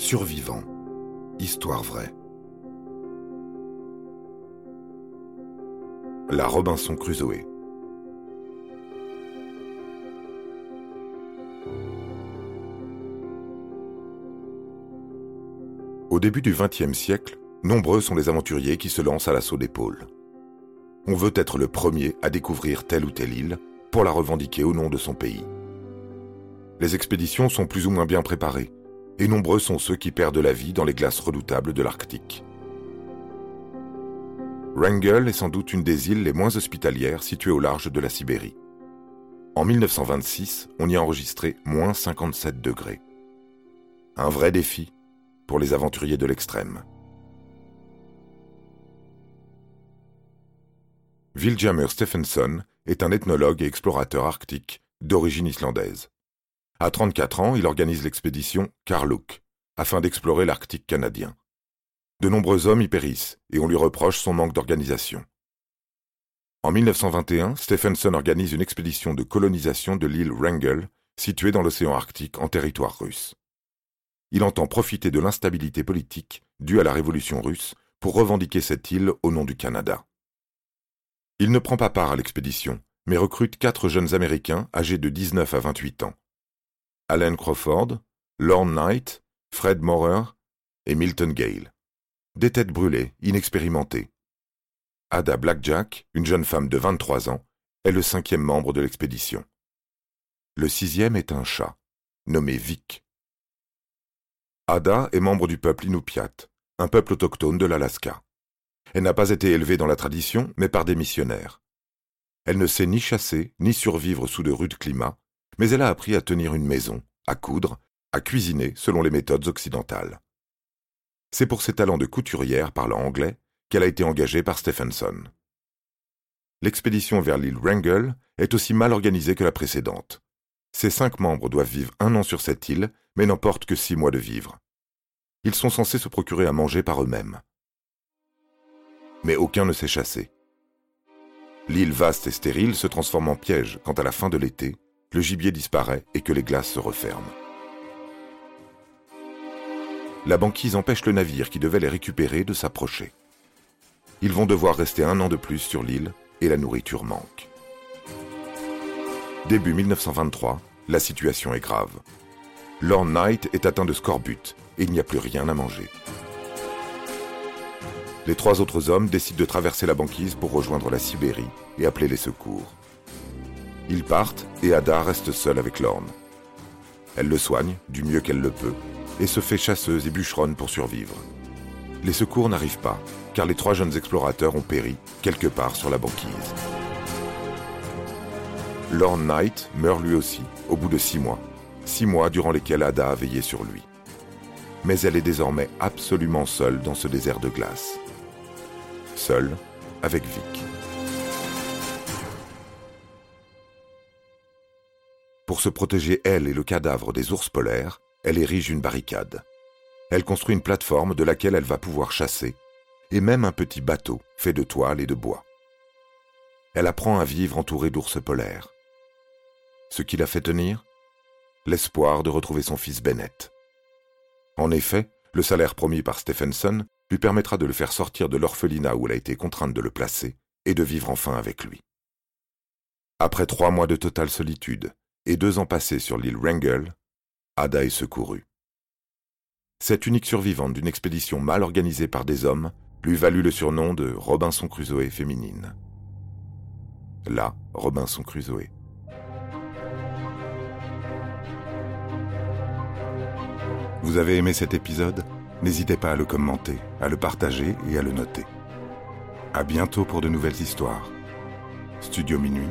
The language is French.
Survivants. Histoire vraie. La Robinson Crusoe. Au début du XXe siècle, nombreux sont les aventuriers qui se lancent à l'assaut des pôles. On veut être le premier à découvrir telle ou telle île pour la revendiquer au nom de son pays. Les expéditions sont plus ou moins bien préparées, et nombreux sont ceux qui perdent la vie dans les glaces redoutables de l'Arctique. Wrangel est sans doute une des îles les moins hospitalières situées au large de la Sibérie. En 1926, on y a enregistré moins 57 degrés. Un vrai défi pour les aventuriers de l'extrême. Viljamur Stephenson est un ethnologue et explorateur arctique d'origine islandaise. À 34 ans, il organise l'expédition Karluk afin d'explorer l'Arctique canadien. De nombreux hommes y périssent et on lui reproche son manque d'organisation. En 1921, Stephenson organise une expédition de colonisation de l'île Wrangel, située dans l'océan Arctique en territoire russe. Il entend profiter de l'instabilité politique due à la révolution russe pour revendiquer cette île au nom du Canada. Il ne prend pas part à l'expédition, mais recrute quatre jeunes Américains âgés de 19 à 28 ans. Alan Crawford, Lorne Knight, Fred Maurer et Milton Gale. Des têtes brûlées, inexpérimentées. Ada Blackjack, une jeune femme de 23 ans, est le cinquième membre de l'expédition. Le sixième est un chat, nommé Vic. Ada est membre du peuple Inupiat, un peuple autochtone de l'Alaska. Elle n'a pas été élevée dans la tradition, mais par des missionnaires. Elle ne sait ni chasser, ni survivre sous de rudes climats, mais elle a appris à tenir une maison, à coudre, à cuisiner selon les méthodes occidentales. C'est pour ses talents de couturière parlant anglais qu'elle a été engagée par Stephenson. L'expédition vers l'île Wrangel est aussi mal organisée que la précédente. Ses cinq membres doivent vivre un an sur cette île, mais n'emportent que six mois de vivre. Ils sont censés se procurer à manger par eux-mêmes. Mais aucun ne sait chasser. L'île vaste et stérile se transforme en piège quand à la fin de l'été, le gibier disparaît et que les glaces se referment. La banquise empêche le navire qui devait les récupérer de s'approcher. Ils vont devoir rester un an de plus sur l'île et la nourriture manque. Début 1923, la situation est grave. Lorne Knight est atteint de scorbut et il n'y a plus rien à manger. Les trois autres hommes décident de traverser la banquise pour rejoindre la Sibérie et appeler les secours. Ils partent et Ada reste seule avec Lorne. Elle le soigne, du mieux qu'elle le peut, et se fait chasseuse et bûcheronne pour survivre. Les secours n'arrivent pas, car les trois jeunes explorateurs ont péri quelque part sur la banquise. Lorne Knight meurt lui aussi, au bout de six mois, six mois durant lesquels Ada a veillé sur lui. Mais elle est désormais absolument seule dans ce désert de glace. Seule avec Vic. Pour se protéger elle et le cadavre des ours polaires, elle érige une barricade. Elle construit une plateforme de laquelle elle va pouvoir chasser, et même un petit bateau fait de toile et de bois. Elle apprend à vivre entourée d'ours polaires. Ce qui la fait tenir? L'espoir de retrouver son fils Bennett. En effet, le salaire promis par Stephenson lui permettra de le faire sortir de l'orphelinat où elle a été contrainte de le placer et de vivre enfin avec lui. Après trois mois de totale solitude, et deux ans passés sur l'île Wrangel, Ada est secourue. Cette unique survivante d'une expédition mal organisée par des hommes lui valut le surnom de Robinson Crusoe féminine. Là, Robinson Crusoe. Vous avez aimé cet épisode? N'hésitez pas à le commenter, à le partager et à le noter. À bientôt pour de nouvelles histoires. Studio Minuit